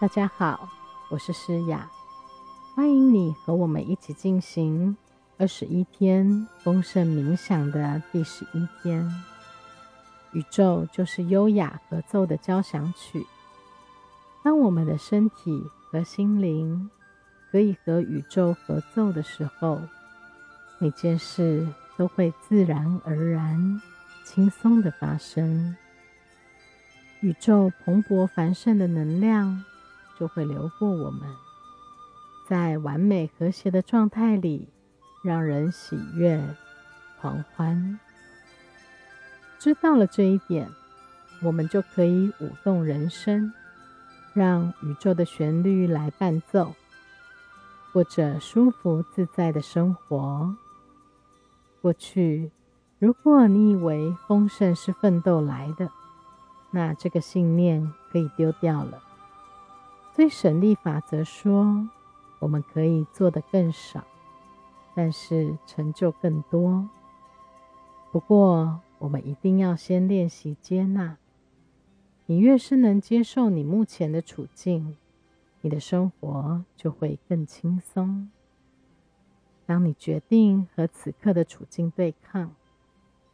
大家好，我是诗雅，欢迎你和我们一起进行二十一天丰盛冥想的第十一天。宇宙就是优雅合奏的交响曲。当我们的身体和心灵可以和宇宙合奏的时候，每件事都会自然而然、轻松的发生。宇宙蓬勃繁盛的能量。就会流过我们，在完美和谐的状态里，让人喜悦、狂欢。知道了这一点，我们就可以舞动人生，让宇宙的旋律来伴奏，过着舒服自在的生活。过去，如果你以为丰盛是奋斗来的，那这个信念可以丢掉了。对省力法则说，我们可以做的更少，但是成就更多。不过，我们一定要先练习接纳。你越是能接受你目前的处境，你的生活就会更轻松。当你决定和此刻的处境对抗，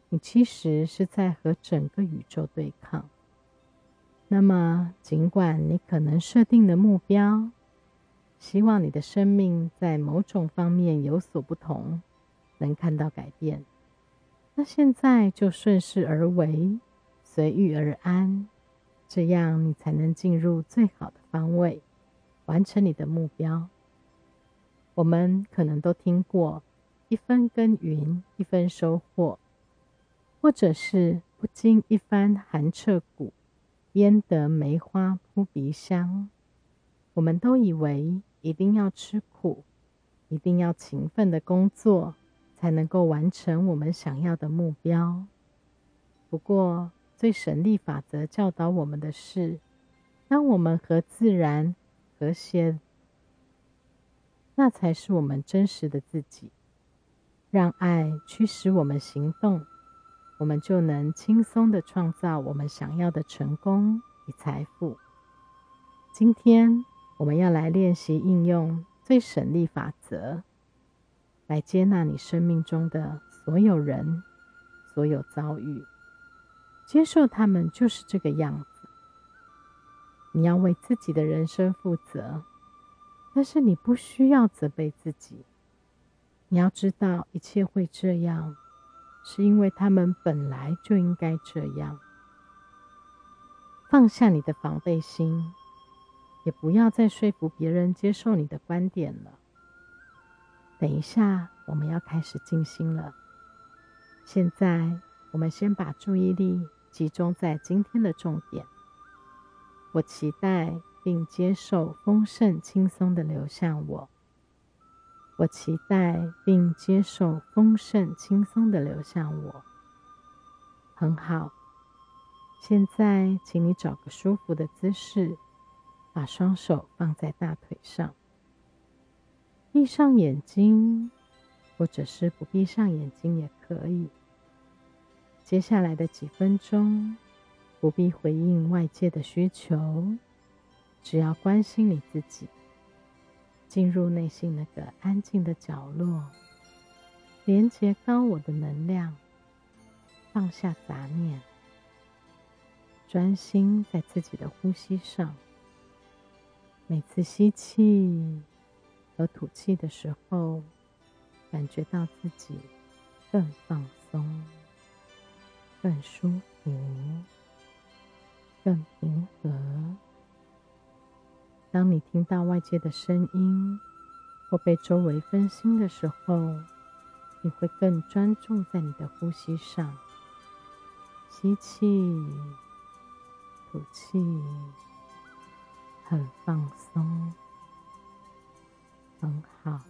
你其实是在和整个宇宙对抗。那么，尽管你可能设定的目标，希望你的生命在某种方面有所不同，能看到改变，那现在就顺势而为，随遇而安，这样你才能进入最好的方位，完成你的目标。我们可能都听过“一分耕耘一分收获”，或者是“不经一番寒彻骨”。焉得梅花扑鼻香？我们都以为一定要吃苦，一定要勤奋的工作，才能够完成我们想要的目标。不过，最神力法则教导我们的是：当我们和自然和谐，那才是我们真实的自己。让爱驱使我们行动。我们就能轻松的创造我们想要的成功与财富。今天我们要来练习应用最省力法则，来接纳你生命中的所有人、所有遭遇，接受他们就是这个样子。你要为自己的人生负责，但是你不需要责备自己。你要知道，一切会这样。是因为他们本来就应该这样。放下你的防备心，也不要再说服别人接受你的观点了。等一下，我们要开始静心了。现在，我们先把注意力集中在今天的重点。我期待并接受丰盛、轻松的流向我。我期待并接受丰盛、轻松的流向我。很好，现在请你找个舒服的姿势，把双手放在大腿上，闭上眼睛，或者是不闭上眼睛也可以。接下来的几分钟，不必回应外界的需求，只要关心你自己。进入内心那个安静的角落，连接高我的能量，放下杂念，专心在自己的呼吸上。每次吸气和吐气的时候，感觉到自己更放松、更舒服、更平和。当你听到外界的声音或被周围分心的时候，你会更专注在你的呼吸上。吸气，吐气，很放松，很好。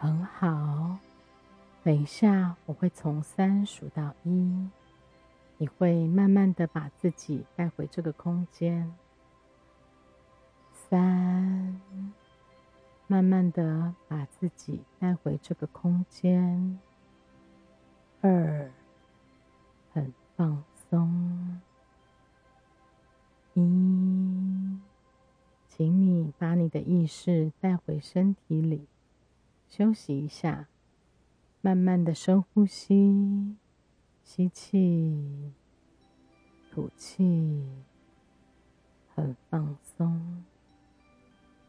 很好。等一下，我会从三数到一，你会慢慢的把自己带回这个空间。三，慢慢的把自己带回这个空间。二，很放松。一，请你把你的意识带回身体里，休息一下，慢慢的深呼吸，吸气，吐气，很放松。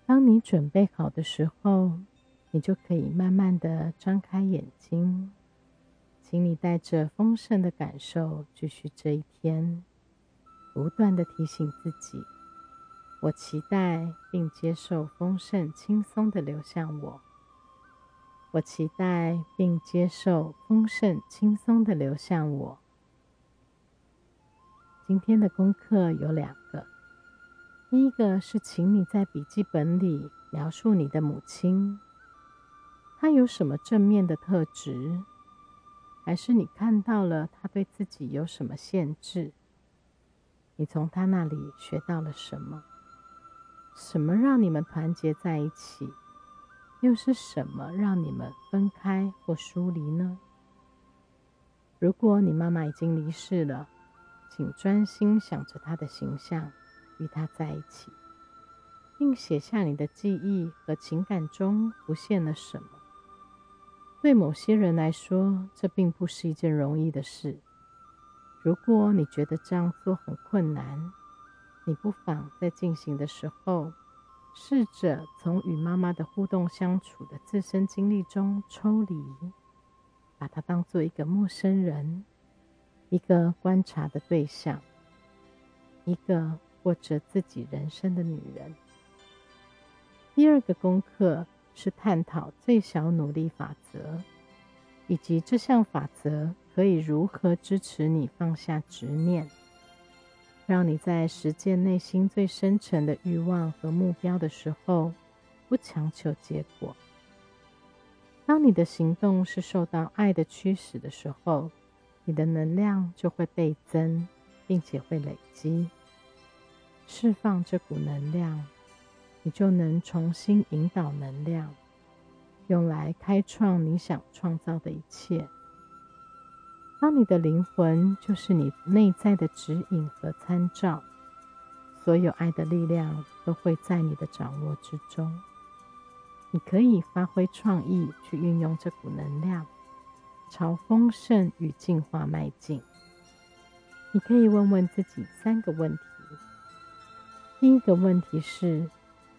当你准备好的时候，你就可以慢慢的张开眼睛。请你带着丰盛的感受继续这一天，不断的提醒自己：我期待并接受丰盛轻松的流向我。我期待并接受丰盛轻松的流向我。今天的功课有两个。第一个是，请你在笔记本里描述你的母亲，她有什么正面的特质，还是你看到了她对自己有什么限制？你从她那里学到了什么？什么让你们团结在一起？又是什么让你们分开或疏离呢？如果你妈妈已经离世了，请专心想着她的形象。与她在一起，并写下你的记忆和情感中浮现了什么。对某些人来说，这并不是一件容易的事。如果你觉得这样做很困难，你不妨在进行的时候，试着从与妈妈的互动相处的自身经历中抽离，把它当做一个陌生人，一个观察的对象，一个。过着自己人生的女人。第二个功课是探讨最小努力法则，以及这项法则可以如何支持你放下执念，让你在实践内心最深沉的欲望和目标的时候，不强求结果。当你的行动是受到爱的驱使的时候，你的能量就会倍增，并且会累积。释放这股能量，你就能重新引导能量，用来开创你想创造的一切。当你的灵魂就是你内在的指引和参照，所有爱的力量都会在你的掌握之中。你可以发挥创意去运用这股能量，朝丰盛与进化迈进。你可以问问自己三个问题。第一个问题是：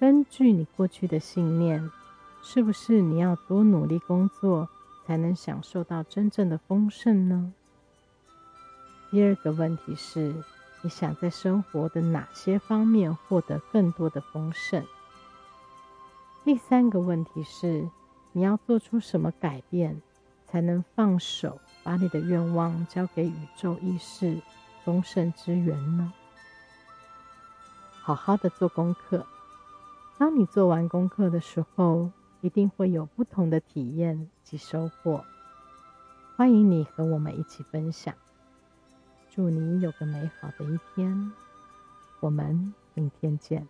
根据你过去的信念，是不是你要多努力工作才能享受到真正的丰盛呢？第二个问题是：你想在生活的哪些方面获得更多的丰盛？第三个问题是：你要做出什么改变，才能放手，把你的愿望交给宇宙意识、丰盛之源呢？好好的做功课。当你做完功课的时候，一定会有不同的体验及收获。欢迎你和我们一起分享。祝你有个美好的一天。我们明天见。